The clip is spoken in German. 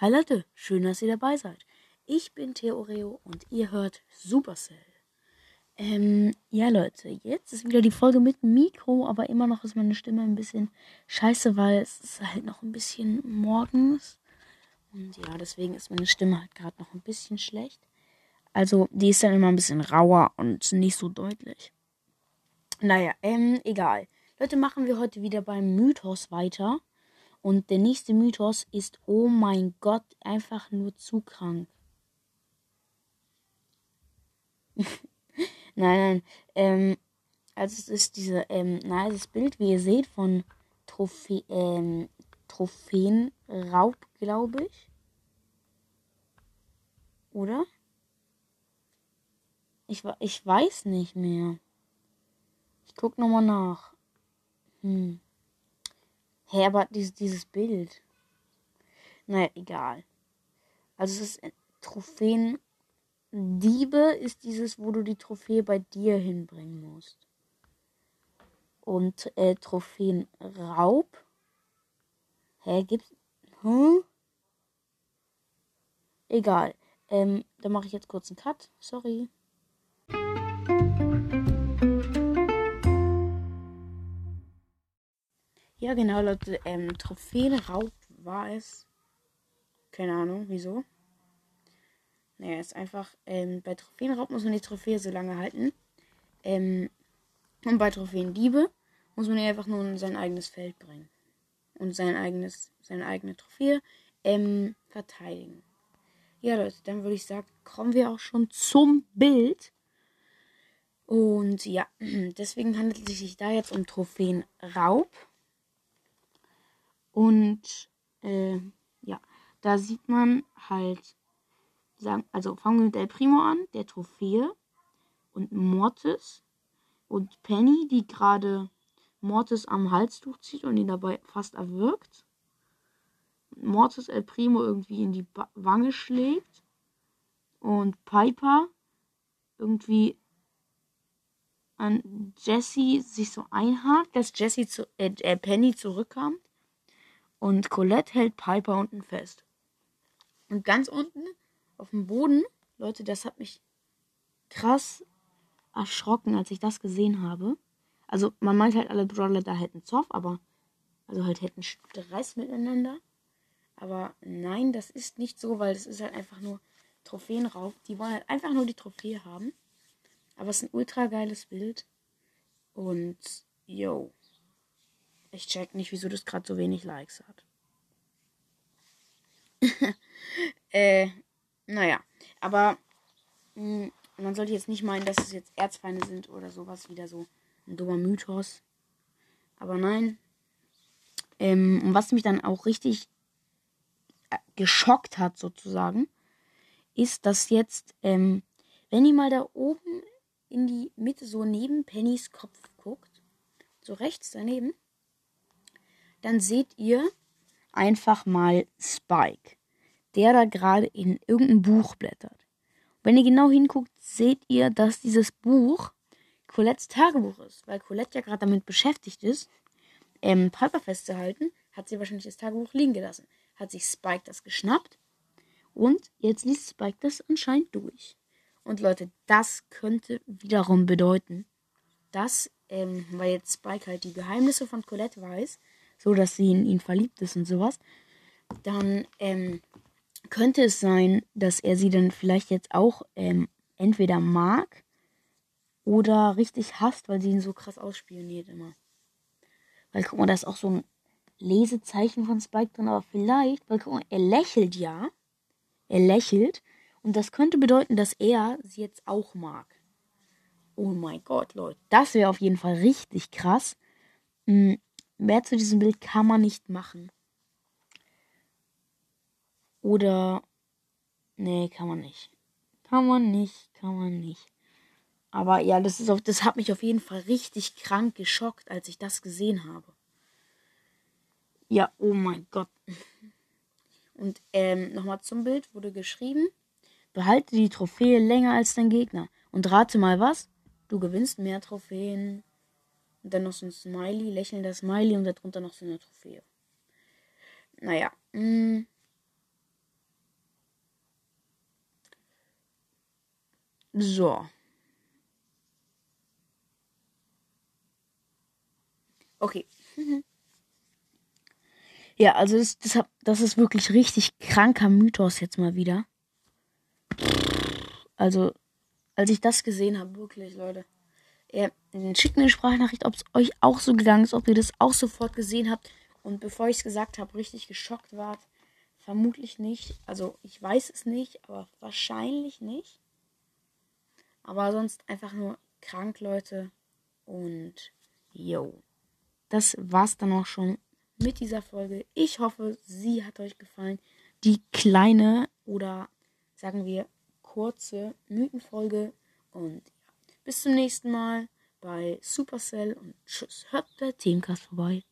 Hi Leute, schön, dass ihr dabei seid. Ich bin Theoreo und ihr hört Supercell. Ähm, ja Leute, jetzt ist wieder die Folge mit Mikro, aber immer noch ist meine Stimme ein bisschen scheiße, weil es ist halt noch ein bisschen morgens. Und ja, deswegen ist meine Stimme halt gerade noch ein bisschen schlecht. Also, die ist dann immer ein bisschen rauer und nicht so deutlich. Naja, ähm, egal. Leute, machen wir heute wieder beim Mythos weiter. Und der nächste Mythos ist, oh mein Gott, einfach nur zu krank. nein, nein. Ähm, also es ist diese, ähm, na, das Bild, wie ihr seht, von Trophy ähm, Trophäenraub, glaube ich. Oder? Ich, ich weiß nicht mehr. Ich guck nochmal nach. Hm. Hä, hey, aber dieses, dieses Bild. Naja, egal. Also es ist äh, Trophäen. Diebe ist dieses, wo du die Trophäe bei dir hinbringen musst. Und äh, Trophäenraub. Hä, gibt's. Hm? Egal. Ähm, da mache ich jetzt kurz einen Cut. Sorry. Ja, genau, Leute. Ähm, Trophäenraub war es. Keine Ahnung, wieso. Naja, ist einfach, ähm, bei Trophäenraub muss man die Trophäe so lange halten. Ähm, und bei Trophäendiebe muss man einfach nur in sein eigenes Feld bringen. Und sein eigenes, seine eigene Trophäe ähm, verteidigen. Ja, Leute, dann würde ich sagen, kommen wir auch schon zum Bild. Und ja, deswegen handelt es sich da jetzt um Trophäenraub. Und äh, ja, da sieht man halt, sagen, also fangen wir mit El Primo an, der Trophäe und Mortis. Und Penny, die gerade Mortis am Halstuch zieht und ihn dabei fast erwürgt. Mortis El Primo irgendwie in die ba Wange schlägt. Und Piper irgendwie an Jesse sich so einhakt, dass Jesse zu, äh, äh, Penny zurückkommt und Colette hält Piper unten fest. Und ganz unten auf dem Boden, Leute, das hat mich krass erschrocken, als ich das gesehen habe. Also man meint halt, alle Brawler da hätten Zoff, aber also halt hätten Stress miteinander. Aber nein, das ist nicht so, weil das ist halt einfach nur Trophäenraub. Die wollen halt einfach nur die Trophäe haben. Aber es ist ein ultra geiles Bild. Und, yo. Ich check nicht, wieso das gerade so wenig Likes hat. äh, naja. Aber mh, hm, man sollte jetzt nicht meinen, dass es jetzt Erzfeinde sind oder sowas. Wieder so ein dummer Mythos. Aber nein. Ähm, und was mich dann auch richtig äh, geschockt hat, sozusagen, ist, dass jetzt, ähm, wenn ihr mal da oben in die Mitte so neben Pennys Kopf guckt, so rechts daneben, dann seht ihr einfach mal Spike, der da gerade in irgendein Buch blättert. Wenn ihr genau hinguckt, seht ihr, dass dieses Buch Colettes Tagebuch ist, weil Colette ja gerade damit beschäftigt ist, ähm, Piper festzuhalten, hat sie wahrscheinlich das Tagebuch liegen gelassen. Hat sich Spike das geschnappt und jetzt liest Spike das anscheinend durch. Und Leute, das könnte wiederum bedeuten, dass, ähm, weil jetzt Spike halt die Geheimnisse von Colette weiß, so dass sie in ihn verliebt ist und sowas, dann ähm, könnte es sein, dass er sie dann vielleicht jetzt auch ähm, entweder mag oder richtig hasst, weil sie ihn so krass ausspioniert immer. Weil guck mal, da ist auch so ein Lesezeichen von Spike drin, aber vielleicht, weil guck mal, er lächelt ja. Er lächelt. Und das könnte bedeuten, dass er sie jetzt auch mag. Oh mein Gott, Leute. Das wäre auf jeden Fall richtig krass. Hm, Mehr zu diesem Bild kann man nicht machen. Oder. Nee, kann man nicht. Kann man nicht, kann man nicht. Aber ja, das ist auf, das hat mich auf jeden Fall richtig krank geschockt, als ich das gesehen habe. Ja, oh mein Gott. Und ähm, nochmal zum Bild wurde geschrieben: Behalte die Trophäe länger als dein Gegner. Und rate mal was? Du gewinnst mehr Trophäen dann noch so ein Smiley, lächelnder Smiley und darunter noch so eine Trophäe. Naja. Mh. So. Okay. ja, also das, das, das ist wirklich richtig kranker Mythos jetzt mal wieder. Also, als ich das gesehen habe, wirklich, Leute. Ja, schickt mir eine Sprachnachricht, ob es euch auch so gegangen ist, ob ihr das auch sofort gesehen habt. Und bevor ich es gesagt habe, richtig geschockt wart. Vermutlich nicht. Also, ich weiß es nicht, aber wahrscheinlich nicht. Aber sonst einfach nur krank, Leute. Und, yo. Das war's dann auch schon mit dieser Folge. Ich hoffe, sie hat euch gefallen. Die kleine oder sagen wir kurze Mythenfolge. Und bis zum nächsten Mal bei Supercell und tschüss. Hört der Teamcast vorbei.